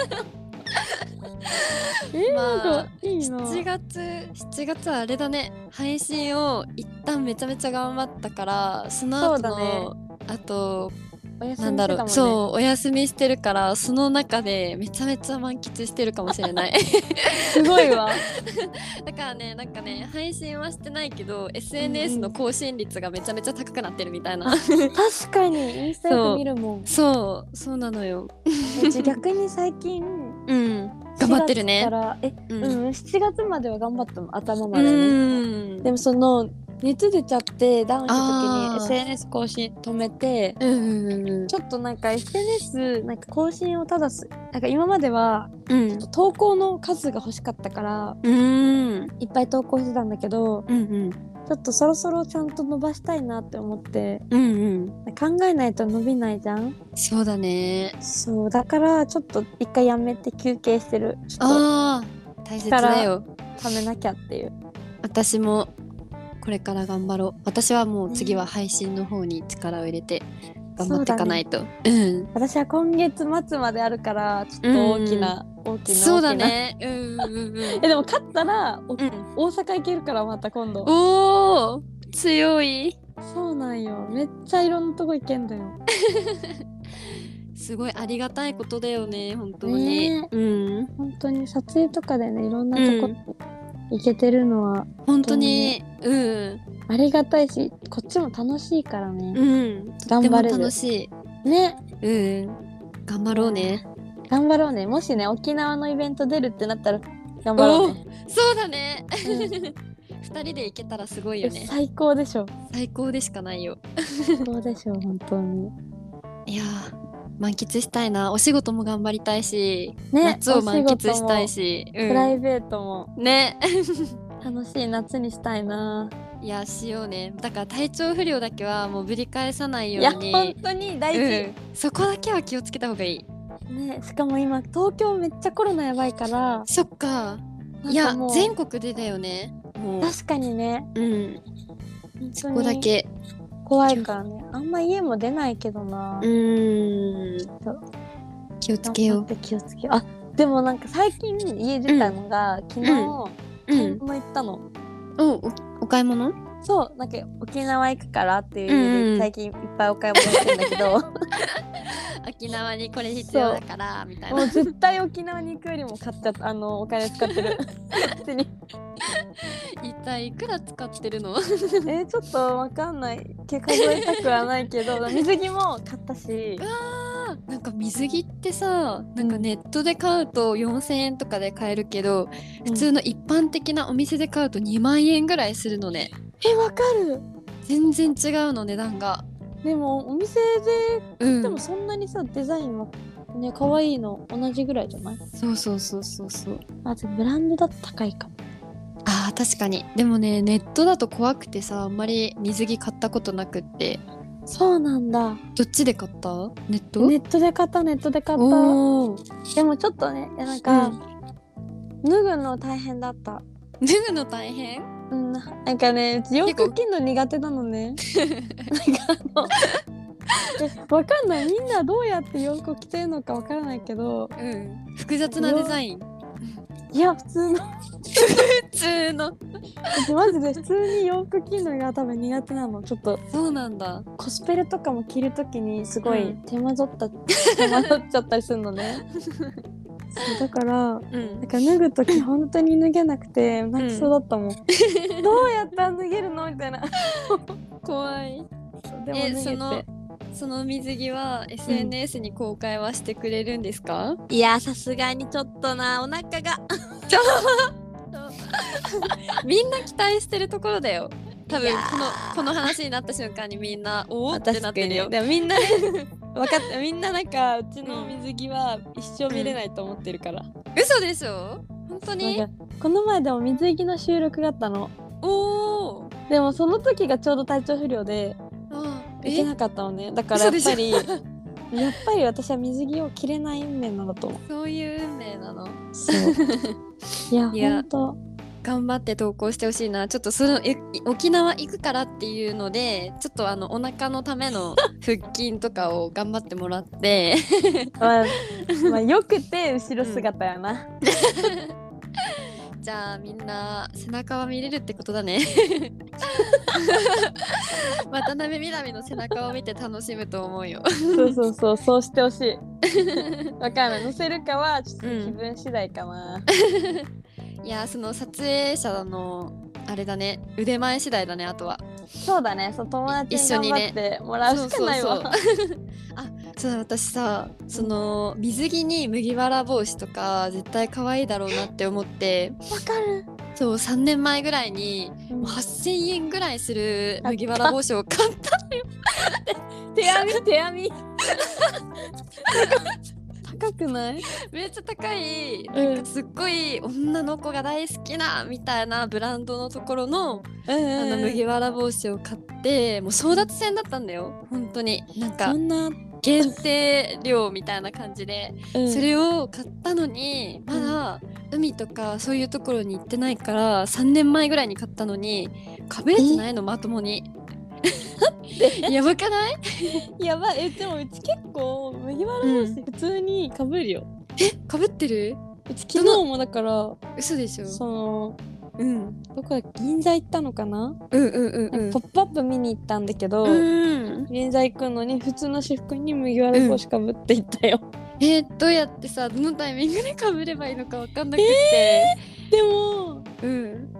えー、まあいいな。7月7月はあれだね。配信を一旦めちゃめちゃ頑張ったからその後そうだね。のあとなんだろう、そうお休みしてるからその中でめちゃめちゃ満喫してるかもしれない。[LAUGHS] すごいわ。[LAUGHS] だからねなんかね配信はしてないけど SNS の更新率がめちゃめちゃ高くなってるみたいな、確かにインスタよく見るもん。そうそうなのよ。うち逆に最近うん。頑張ってる4ねえ、ううんん、7月までは頑張ったの頭まうでね、ん。でもその熱出ちゃってダウンした時に SNS 更新止めてうんうんうんうん。ちょっとなんか SNS なんか更新をただす。なんか今まではうん。投稿の数が欲しかったからうん。いっぱい投稿してたんだけどうんうんちょっとそろそろちゃんと伸ばしたいなって思って。うんうん。考えないと伸びないじゃん。そうだね。そうだからちょっと一回やめて休憩してる。あー大切だよ。とためなきゃっていう。私もこれから頑張ろう。私はもう次は配信の方に力を入れて頑張っていかないと。うん。私は今月末まであるからちょっと大きな、大きなそうだね。うんうんうんえでも勝ったら、おうん。大阪行けるからまた今度。おお強い。そうなんよ。めっちゃいろんなとこ行けんだよ。[LAUGHS] すごいありがたいことだよね本当に、ねうん。本当に撮影とかでねいろんなとこうん行けてるのは本当に。うん。ありがたいしこっちも楽しいからね、うん。頑張れる。とっても楽しね。いうん。頑張ろうね頑張ろうね。もしね沖縄のイベント出るってなったら頑張ろうね、そうだね。うん。[LAUGHS] 二人で行けたらすごいよね。え最高でしょ。最高でしかないよ。最高でしょ本当に。いやー満喫したいな。お仕事も頑張りたいし、ね夏を満喫したいおし、仕事も。プライベートも。うんね [LAUGHS] 楽しい夏にしたいな。いやしようね。だから体調不良だけはもうぶり返さないいやように。本当に大事、うん、そこだけは気をつけた方がいいねしかも今東京めっちゃコロナやばいからそっか。いや全国でだよね。確かにね。うん。そこだにけ。怖いからね。あんま家も出ないけどな。うーん。気をつけよ頑張って気をつけよう。あでもなんか最近家出たのが、昨日、う買いうん。物行ったの。おおお買い物？そうなんか沖縄行くからっていうで最近いっぱいお買い物してんだけど、[LAUGHS] 沖縄にこれ必要だからみたいもうな絶対沖縄に行くよりも買っちゃった。あのお金使ってる。[LAUGHS] 普通に。一体いくら使ってるの？えー、ちょっとわかんない。け数えたくはないけど [LAUGHS] 水着も買ったし。あーなんか水着ってさなんかネットで買うと4,000円とかで買えるけど、普通の一般的なお店で買うと2万円ぐらいするのね。えわかる。全然違うの値段が。でもお店でうん。でもそんなにさデザインはね可愛いの同じぐらいじゃない？そうそうそうそうそう。あでもブランドだと高いかも。あー確かに。でもねネットだと怖くてさあんまり水着買ったことなくってそうなんだ。どっちで買った？ネット？ネットで買ったネットで買った。でもちょっとねなんか、脱ぐの大変だった。脱ぐの大変？うんなんかね洋服着るの苦手なのね。なんかあの [LAUGHS] えわかんない。みんなどうやって洋服着てるのかわからないけど。うん。複雑なデザインいや普通の。普通の。私マジで普通に洋服着るのが多分苦手なのちょっと。そうなんだ。コスプレとかも着るときにすごいうん。手間取った、手間取っちゃったりするのね。[LAUGHS] そうだからうん。なんか脱ぐとき本当に脱げなくて泣きそうだったもん、どうやったら脱げるの？みたいな。怖い。でもえ脱げてその水着は SNS に公開はしてくれるんですか、いやさすがにちょっとなお腹が。[LAUGHS] みんな期待してるところだよ。多分このー。この話になった瞬間にみんなおおってなってるよ。でもみんな [LAUGHS] ね分かったみんななんかうちの水着は一生見れないと思ってるから、嘘でしょ？本当に？この前でも水着の収録があったの。おおでもその時がちょうど体調不良であ行けなかったのね。だからやっぱり [LAUGHS] やっぱり私は水着を着れない運命なんだと思う。そういう運命なの。そう。[LAUGHS] いやいやほんと頑張って投稿してほしいな。ちょっとそのえ沖縄行くからっていうのでちょっとあのお腹のための腹筋とかを頑張ってもらって。[LAUGHS] まあ、まあよくて後ろ姿やな、じゃあみんな背中は見れるってことだね。渡辺みなみの背中を見て楽しむと思うよ。そうそうそうそうしてほしい。[LAUGHS] わかんない載せるかはちょっと気分次第かな、[LAUGHS] いやその撮影者のあれだね。腕前次第だねあとは。そうだね。そう友達に頑張ってもらうしかないわ。[LAUGHS] そうあそうだ私さその水着に麦わら帽子とか絶対可愛いだろうなって思って。わかる、そう3年前ぐらいにうんもう8000円ぐらいする麦わら帽子を買った [LAUGHS] 手編み手編み。高くない？めっちゃ高い。うん。なんかすっごい女の子が大好きなみたいなブランドのところのうん。あの麦わら帽子を買ってもう争奪戦だったんだよ。本当に。なんかそんな、限定量みたいな感じでうん。それを買ったのにまだ海とかそういうところに行ってないから3年前ぐらいに買ったのにかぶれてないのまともに。やばかない？[LAUGHS] やばい。えでもうち結構麦わら帽子普通にかぶるよ、えかぶってる？うち昨日もだから嘘でしょ。そのうん。どこだ銀座行ったのかな、うんうんうんポップアップ見に行ったんだけど、うん。銀座行くのに普通の私服に麦わら帽子かぶって行ったよ、えーどうやってさどのタイミングでかぶればいいのかわかんなくて、でもうん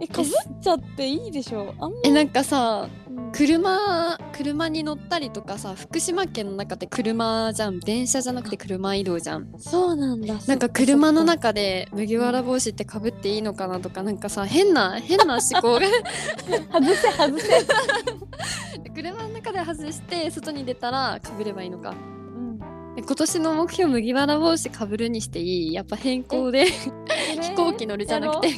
えかぶっちゃっていいでしょ？あんまえなんかさうん。車車に乗ったりとかさ福島県の中って車じゃん。電車じゃなくて車移動じゃん。そうなんだ。なんか車の中で麦わら帽子ってかぶっていいのかなとかなんかさ変な変な思考が。外 [LAUGHS] せ外せ、[LAUGHS] 車の中で外して外に出たらかぶればいいのか。うん、え今年の目標麦わら帽子かぶるにしていい？やっぱ変更で飛行機乗るじゃなくて。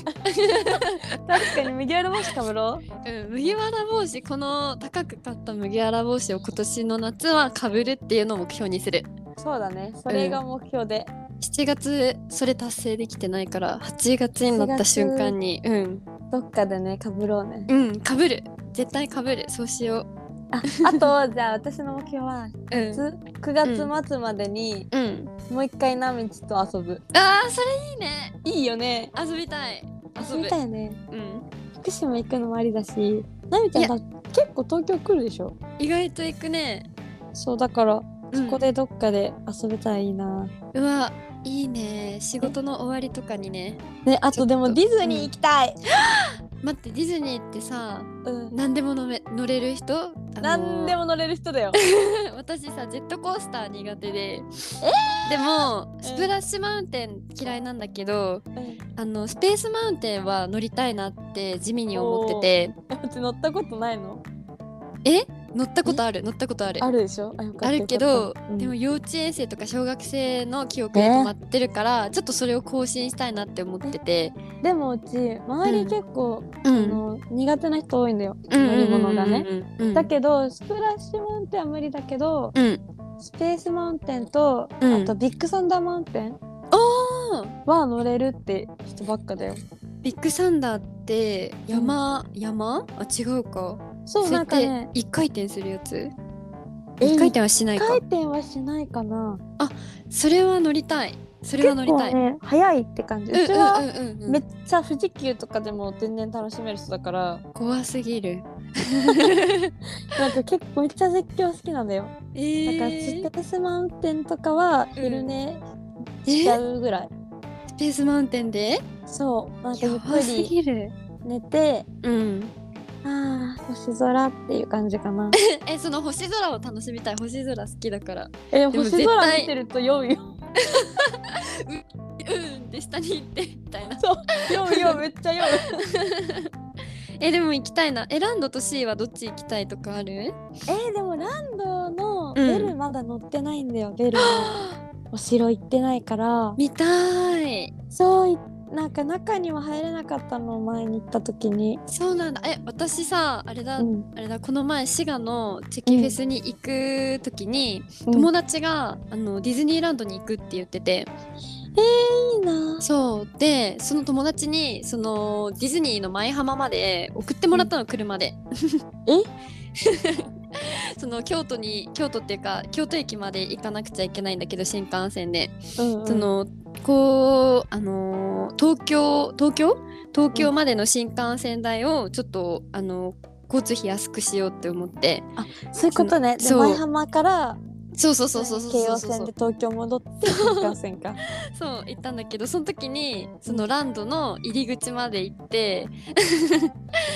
確かに麦わら帽子かぶろう。[LAUGHS] うん、麦わら帽子この高く買った麦わら帽子を今年の夏はかぶるっていうのを目標にする。そうだね。それが目標で、7月それ達成できてないから8月になった瞬間にうん。どっかでねかぶろうね。うんかぶる。絶対かぶる。そうしよあ [LAUGHS] あとじゃあ私の目標はううん。つ9月末までにうん。もう一回ナミチと遊ぶ。あーそれいいね。いいよね。遊びたい。遊びたいよね。うん。福島行くのもありだしナミちゃん結構東京来るでしょ？意外と行くね。そうだからうん。そこでどっかで遊べたらいいな、うわいいね。仕事の終わりとかにね。ねあとでもディズニー行きたい、待ってディズニーってさうん。何でも乗め乗れる人？何でもも乗れる人だよ。[LAUGHS] 私さジェットコースター苦手で。でもスプラッシュマウンテン嫌いなんだけどあのスペースマウンテンは乗りたいなって地味に思ってて。うち乗ったことないの？え？乗ったことある乗ったことある。あるでしょ？あるけよどうん。でも幼稚園生とか小学生の記憶で止まってるから、ちょっとそれを更新したいなって思ってて、でもうち周り結構、うあの苦手な人多いんだよ、乗り物がね、うんうんだけどスプラッシュマウンテンは無理だけど、うん。スペースマウンテンと、うん。あとビッグサンダーマウンテンは乗れるって人ばっかだよ。ビッグサンダーって山、山？あ違うかそうなんかね。一回転するやつ？え一回転はしないか。一回転はしないかな。それは乗りたい。それは乗りたい、結構ね早いって感じ。うんうちはうんうん。うんめっちゃ富士急とかでも全然楽しめる人だから。怖すぎる。[LAUGHS] なんか結構めっちゃ絶叫好きなんだよ。えだからスー、ペースマウンテンとかは昼寝しちゃうぐらい、スペースマウンテンで？そう。なんかゆっくり寝てうんあー星空っていう感じかな。[LAUGHS] えその星空を楽しみたい。星空好きだから。えでも星空見てると酔うよ。うんで下に行ってみたいな。そう酔う酔うめっちゃ酔う。[LAUGHS] えでも行きたいな。えランドと C はどっち行きたいとかある？えーでもランドのうん。ベルまだ乗ってないんだよ、ベルの [GASPS] お城行ってないから。見たい。そういなんか中には入れなかったの前に行った時に、そうなんだ。え私さあれだ、うん。あれだこの前滋賀のチェキフェスに行く時に、うん。友達があのディズニーランドに行くって言ってて。いいな。そう。でその友達にそのディズニーの舞浜まで送ってもらったの、車で。え？[LAUGHS] [LAUGHS] その京都に京都っていうか京都駅まで行かなくちゃいけないんだけど新幹線で、うんうん。そのこうあのー東京東京？東京までの新幹線代をちょっと、あの交通費安くしようって思って。そういうことね。舞浜からそうそうそうそうそう京そうそう。葉線で東京戻って新幹線か。[LAUGHS] そう行ったんだけどその時にそのランドの入り口まで行って。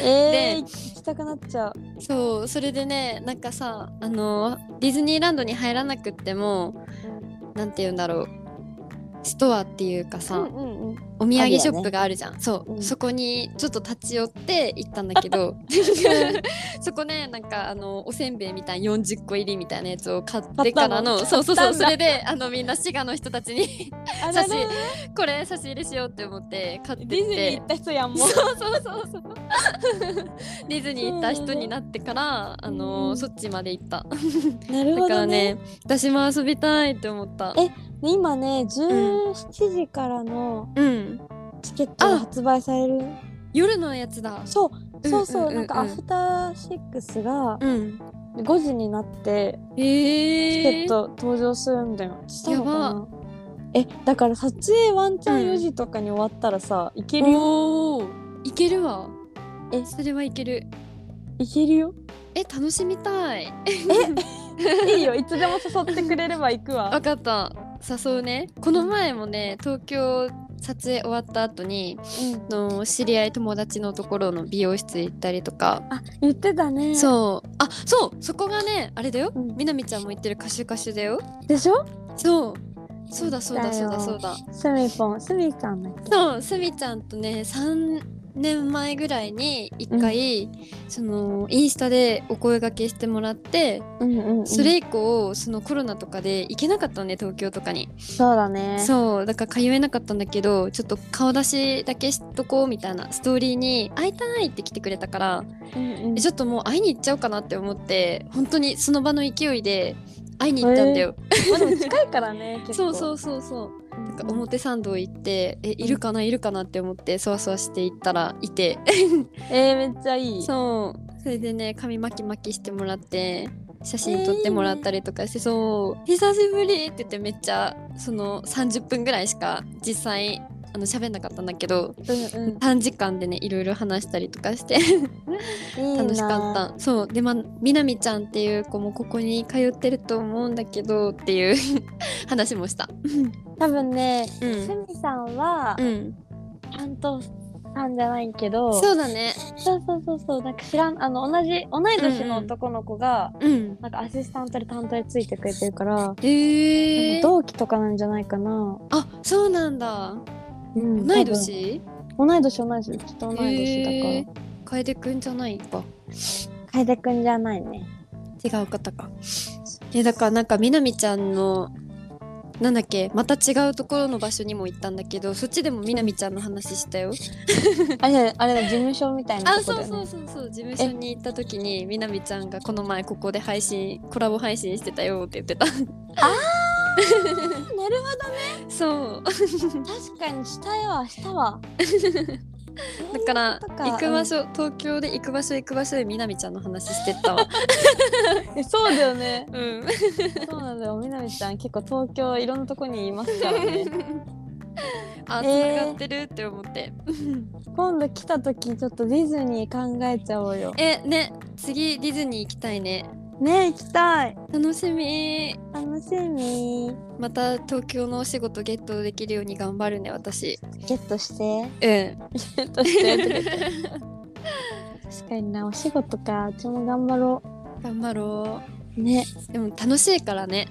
えー、行きたくなっちゃう。そうそれでねなんかさあのディズニーランドに入らなくってもなんて言うんだろう。ストアっていうかさ、うんうんうんお土産ショップがあるじゃん、そう、うん。そこにちょっと立ち寄って行ったんだけど [LAUGHS] そこねなんかあのおせんべいみたいな40個入りみたいなやつを買ってからのそうそうそうそれであのみんな滋賀の人たちに [LAUGHS] あ差しれこれ差し入れしようって思って買ってディズニーて行った人やんもう。そうそうそうそう。[LAUGHS] ディズニー行った人になってからあの、うんそっちまで行った。なるだからほどねね私も遊びたいって思った。え今ね17時からのうん。チケットが発売される。夜のやつだ。そううんそうそう,、なんかアフターシックスがうん。5時になってえー、チケット登場するんだよ、したのかやなえだから撮影ワンチャンうん4時とかに終わったらさ、いけるよ。おー。いけるわ。え。それはいける。いけるよ。え楽しみたい。いいよ。いつでも誘ってくれれば行くわ。わかった誘うね。この前もね東京撮影終わった後にうん。の知り合い友達のところの美容室行ったりとか。あ言ってたね。そう。あそう。そこがねあれだよ、うん。みなみちゃんも言ってるカシュカシュだよ。でしょ？そうそうだそうだそうだそうだ。スミポンスミちゃんだっけそうすみちゃんとね3年前ぐらいに1回、そのインスタでお声掛けしてもらってうんうん、うん、それ以降そのコロナとかで行けなかったのね東京とかに、そうだね。そうだから通えなかったんだけどちょっと顔出しだけしとこうみたいなストーリーに会いたいって来てくれたから、うんうん。えちょっともう会いに行っちゃおうかなって思って本当にその場の勢いで会いに行ったんだよ、まあでも近いからね [LAUGHS] そうそうそうそう。うんなんか表参道行ってえいるかないるかなって思ってそわそわして行ったらいて。[LAUGHS] えー、めっちゃいい。そう。それでね髪巻き巻きしてもらって写真撮ってもらったりとかして、そう。久しぶりって言ってめっちゃその30分ぐらいしか実際あの喋んなかったんだけどうんうん。短時間でねいろいろ話したりとかして楽しかった。そう。でまみなみちゃんっていう子もここに通ってると思うんだけどっていう [LAUGHS] 話もした。多分ね、うん。すみさんはうん。担当さんじゃないけど、そうだね。そうそうそうそう。なんか知らんあの同じ同い年の男の子が、うんなんかアシスタントで担当でついてくれてるから、えー、同期とかなんじゃないかな、あそうなんだうん同い年？同い年同い年。ちょっと同い年だから、へー。楓くんじゃない？か楓くんじゃないね。違う方か。えだからなんかみなみちゃんのなんだっけ？また違うところの場所にも行ったんだけどそっちでもみなみちゃんの話したよ。[LAUGHS] あれあれだ事務所みたいなね。そうそうそうそう事務所に行った時にみなみちゃんがこの前ここで配信コラボ配信してたよって言ってたなるほそう。ど確かにしたよしたわ。[LAUGHS] だから行く場所、東京で行く場所行く場所でみなみちゃんの話してったわ。え [LAUGHS] そうだよね。うん。そうなんだよ。みなみちゃん結構東京いろんなとこにいますからね。[LAUGHS] あ、えーってるって思って。今度来た時ちょっとディズニー考えちゃおうよ。えね次ディズニー行きたいねね行きたい。楽しみ。楽しみ。また東京のお仕事ゲットできるように頑張るね私。ゲットして。うん。ゲットして。[LAUGHS] 確かになお仕事か。うちも頑張ろ頑張ろう。ね。うでも楽しいからね。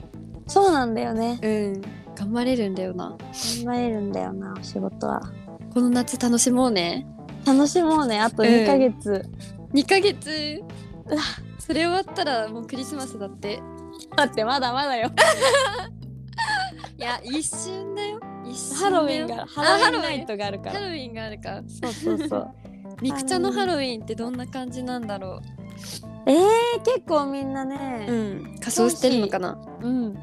そうなんだよね。うん。頑張れるんだよな。頑張れるんだよなお仕事は。この夏楽しもうね。楽しもうねあとうん2ヶ月、2ヶ月。うわそれ終わったらもうクリスマスだって。待ってまだまだよ。[LAUGHS] いや一瞬だよ。一ハロウィンがあハロウィンナイトがあるから。ハロウィンがあるかそうそうそう。[LAUGHS] ミクチャのハロウィンってどんな感じなんだろえー、結構みんなうねうん。仮装してるのかな？うん。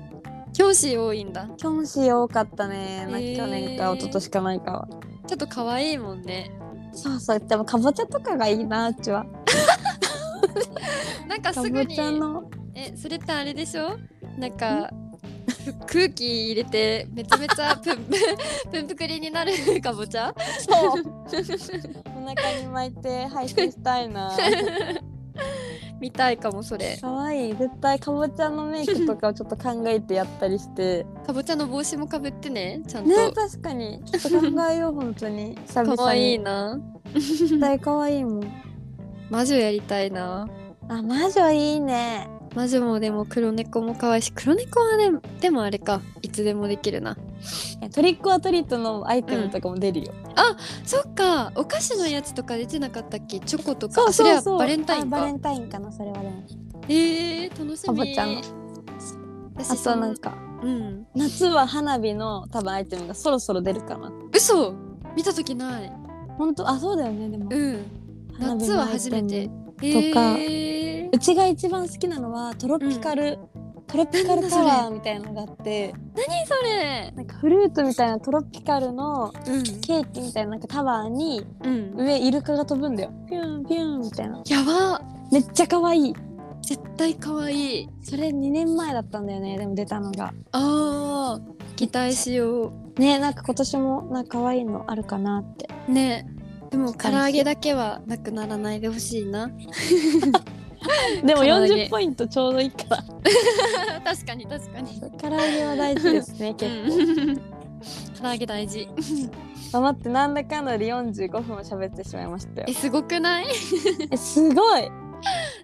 教師多いんだ。キョンシー多かったね、なえー去年か一昨年かないかは。ちょっと可愛いもんね。そうそう。でもかぼちゃとかがいいなうちは [LAUGHS] なんかすぐにえそれってあれでしょ？なんかふ [LAUGHS] 空気入れてめちゃめちゃプンプンプクリになる [LAUGHS] かぼちゃ？そう。お腹に巻いて配信したいな。見たいかもそれ。かわい。い絶対かぼちゃのメイクとかをちょっと考えてやったりして。かぼちゃの帽子もかぶってねちゃんと、ね確かに。ちょっと考えよう本当に。久々に。可愛いな。絶対かわいいもん魔女やりたいな。あ魔女いいね。魔女もでも黒猫も可愛いし黒猫はねでもあれか。いつでもできるな。えトリックアトリートのアイテムとかも出るよ、そっか。お菓子のやつとか出てなかったっけ？チョコとか。そうそうそう。あそれはバレンタインか。あバレンタインかなそれはでもえー、楽しみ。かぼちゃの。私あとなんか。うん。夏は花火の多分アイテムがそろそろ出るかな。嘘。見た時ない。本当？あそうだよねでも。うん夏は初めて。とか。えうちが一番好きなのはトロピカル、トロピカルタワーみたいなのがあって。何それ？なんかフルーツみたいなトロピカルのうん。ケーキみたいななんかタワーにうん。上イルカが飛ぶんだよ。ピュンピュンみたいな。やば。めっちゃ可愛い。絶対可愛い。それ2年前だったんだよねでも出たのが。あー。期待しよねなんか今年もなんか可愛いのあるかなって。うねでも唐揚げだけはなくならないでほしいな。[LAUGHS] でも唐揚げ40ポイントちょうどいいから。[LAUGHS] 確かに確かに。唐揚げは大事ですね [LAUGHS] 結構。構唐揚げ大事。あ待ってなんだかんだで45分も喋ってしまいましたよ。えすごくない？えすごい。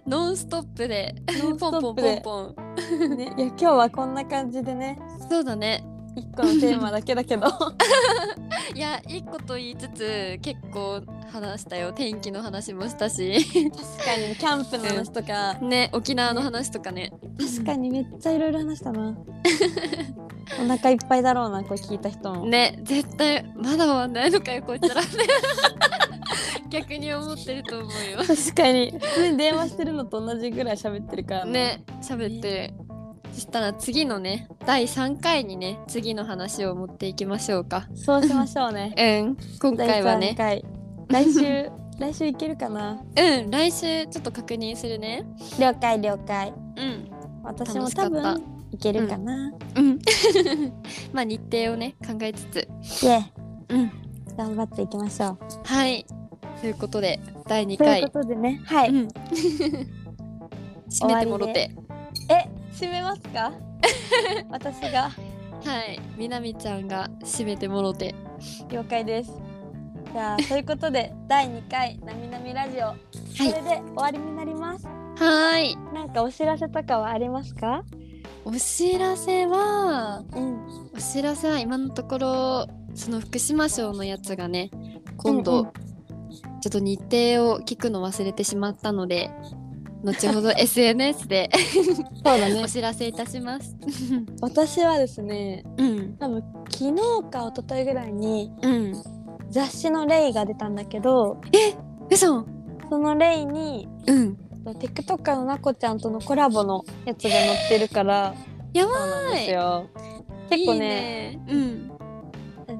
ノンストップで。ノンストポンポンポップでンポン。ね、いや今日はこんな感じでね。そうだね一個のテーマだけだけど。[LAUGHS] いや一個と言いつつ結構話したよ。天気の話もしたし。確かにキャンプの話とか、ね沖縄の話とかね。確かにめっちゃいろいろ話したな。[LAUGHS] お腹いっぱいだろうなこれ聞いた人も、ね絶対まだ終わんないのかよこいつら。[LAUGHS] 逆に思ってると思うよ。確かに。普通に電話してるのと同じぐらい喋ってるからな。ね喋ってそしたら次のね第3回にね次の話を持っていきましょうか。そうしましょうね。[LAUGHS] うん。今回はね。来週 [LAUGHS] 来週いけるかな？うん。来週ちょっと確認するね。了解了解。うん。私も多分いけるかな、うん。[LAUGHS] まあ日程をね考えつつ。イエうん。頑張っていきましょう。はい。ということで第2という回ことでね。はい、うん。締めてもろて。え閉めますか？[LAUGHS] 私が？はい。みなみちゃんが締めてもろて。了解です。じゃあということで [LAUGHS] 第2回「なみなみラジオ」これで終わりになります、はーい。なんかお知らせとかはありますか？お知らせはうん。お知らせは今のところその福島賞のやつがね今度、うんうん。ちょっと日程を聞くの忘れてしまったので後ほど [LAUGHS] SNS でそうだね。お知らせいたします。[LAUGHS] 私はですねうん。多分昨日か一昨日ぐらいにうん。雑誌のレイが出たんだけど嘘？そのレイにうん。TikToker のなこちゃんとのコラボのやつが載ってるからやばそうなんですよ。結構ねいいね。うん。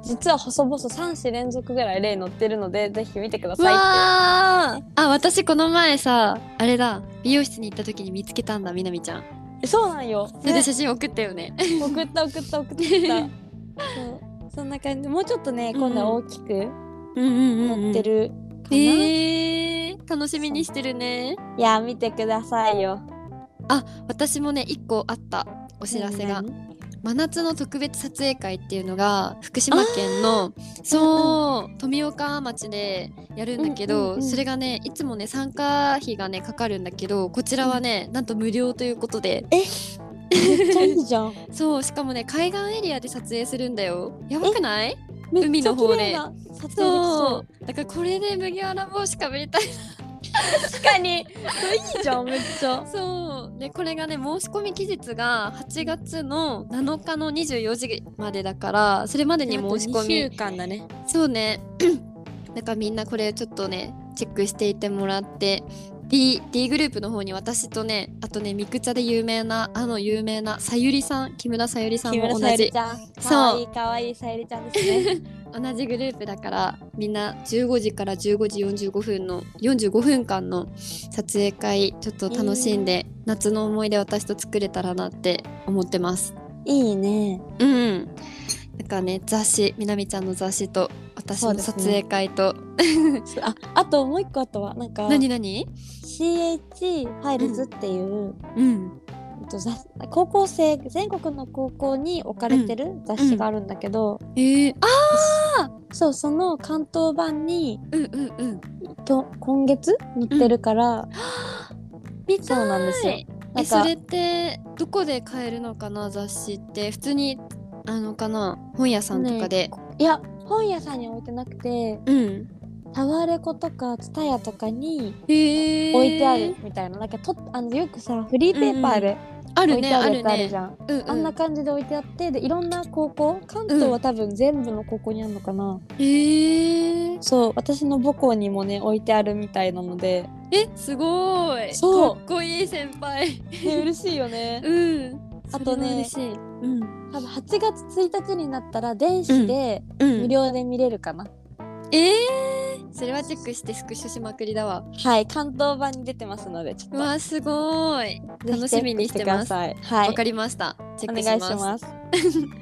実は細々3子連続ぐらい例載ってるのでぜひ見てくだうさいっわー。あ私この前さあれだ美容室に行った時に見つけたんだみなみちゃん。てそうなんよ、それでね写真送ったよね。送った送った送った。そうそんな感じ。もうちょっとね今度は大きくうんうん載ってるかな、えー、楽しみにしてるね。いや見てくださいよ。あ私もね一個あったお知らせが。何々真夏の特別撮影会っていうのが福島県のそう富岡町でやるんだけど、うんうんうんそれがねいつもね参加費がねかかるんだけどこちらはね、なんと無料ということで。めっちゃいいじゃん。[LAUGHS] そうしかもね海岸エリアで撮影するんだよ。やばくない？海の方で。撮影そう。だからこれで麦わら帽子かぶりたい確かに。いいじゃんめっちゃ。そう。でこれがね申し込み期日が8月の7日の24時までだからそれまでに申し込み。2週間だね。そうね。[CLEARS THROAT] だからみんなこれちょっとねチェックしていてもらって D, D グループの方に私とねあとねミクチャで有名なあの有名なさゆりさん木村さゆりさん木も同じ。村さゆりちゃん。かわいいかわいいさゆりちゃんですね [LAUGHS] 同じグループだからみんな15時から15時45分の45分間の撮影会ちょっと楽しんで、夏の思い出私と作れたらなって思ってます。いいね。うんうん。だからね雑誌みなみちゃんの雑誌と私の撮影会と、ああともう一個あったわ。なんか何何？CH ファイルズっていう、うん。えっと雑高校生全国の高校に置かれてる雑誌があるんだけど、えー、あそうその関東版にうんうんうん。今月載ってるから、見たい。そうなんですよ。なそれってどこで買えるのかな雑誌って。普通にあのかな本屋さんとかで、いや本屋さんに置いてなくてうんタワレコとかツタヤとかに置いてあるみたいな,、なんかとあのよくさフリーペーパーである置いてあるやつあるじゃん、うんうん。あんな感じで置いてあってでいろんな高校関東は多分全部の高校にあるのかな、へえそう私の母校にもね置いてあるみたいなので、えすごい。そう。かっこいい先輩。ね、嬉しいよね。[LAUGHS] うん。あとねうん。多分8月1日になったら電子でうん。無料で見れるかな、えー、それはチェックしてスクショしまくりだわ。はい関東版に出てますのでちょっと。うわすごい。ぜひ楽しみにしてますチェックくださいはい。わかりました。チェッお願いクします。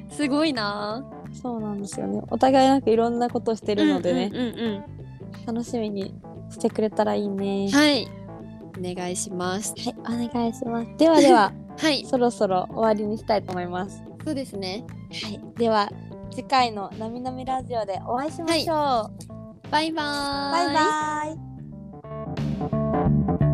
す [LAUGHS] すごいなそうなんですよね。お互いなんかいろんなことしてるのでね、うんうんうん楽しみにしてくれたらいいね。うんはい。お願いします。はい、お願いします。ではでは、[LAUGHS] はい。そろそろ終わりにしたいと思います。そうですね。はい、では次回のなみなみラジオでお会いしましょう、はい、バイバイ。バイバイ。